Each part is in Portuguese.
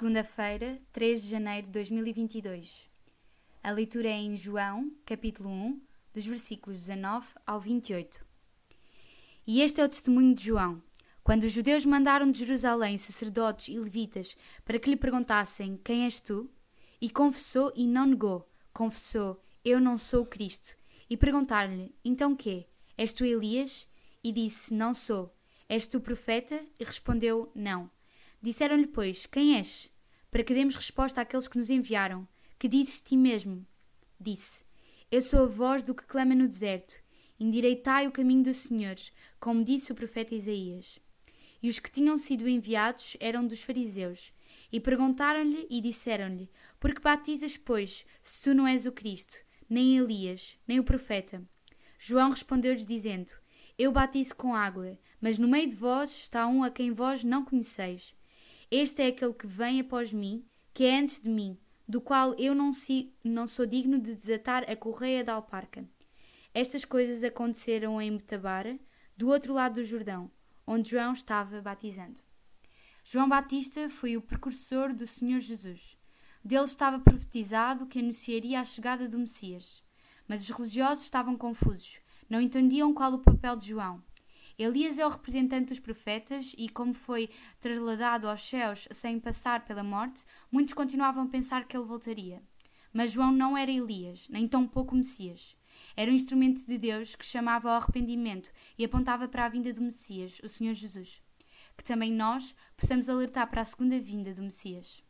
Segunda-feira, 3 de janeiro de 2022. A leitura é em João, capítulo 1, dos versículos 19 ao 28. E este é o testemunho de João. Quando os judeus mandaram de Jerusalém sacerdotes e levitas para que lhe perguntassem: Quem és tu? E confessou e não negou. Confessou: Eu não sou o Cristo. E perguntaram-lhe: Então quê? És tu Elias? E disse: Não sou. És tu profeta? E respondeu: Não. Disseram-lhe, pois, quem és? Para que demos resposta àqueles que nos enviaram. Que dizes ti mesmo? Disse: Eu sou a voz do que clama no deserto. Endireitai o caminho do Senhor, como disse o profeta Isaías. E os que tinham sido enviados eram dos fariseus. E perguntaram-lhe e disseram-lhe: Por que batizas, pois, se tu não és o Cristo, nem Elias, nem o profeta? João respondeu-lhes, dizendo: Eu batizo com água, mas no meio de vós está um a quem vós não conheceis este é aquele que vem após mim, que é antes de mim, do qual eu não, si, não sou digno de desatar a correia da alparca. Estas coisas aconteceram em Metabara, do outro lado do Jordão, onde João estava batizando. João Batista foi o precursor do Senhor Jesus. Dele estava profetizado que anunciaria a chegada do Messias. Mas os religiosos estavam confusos, não entendiam qual o papel de João. Elias é o representante dos profetas e, como foi trasladado aos céus sem passar pela morte, muitos continuavam a pensar que ele voltaria. Mas João não era Elias, nem tão pouco Messias. Era um instrumento de Deus que chamava ao arrependimento e apontava para a vinda do Messias, o Senhor Jesus. Que também nós possamos alertar para a segunda vinda do Messias.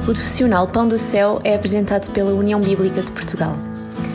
O profissional Pão do Céu é apresentado pela União Bíblica de Portugal.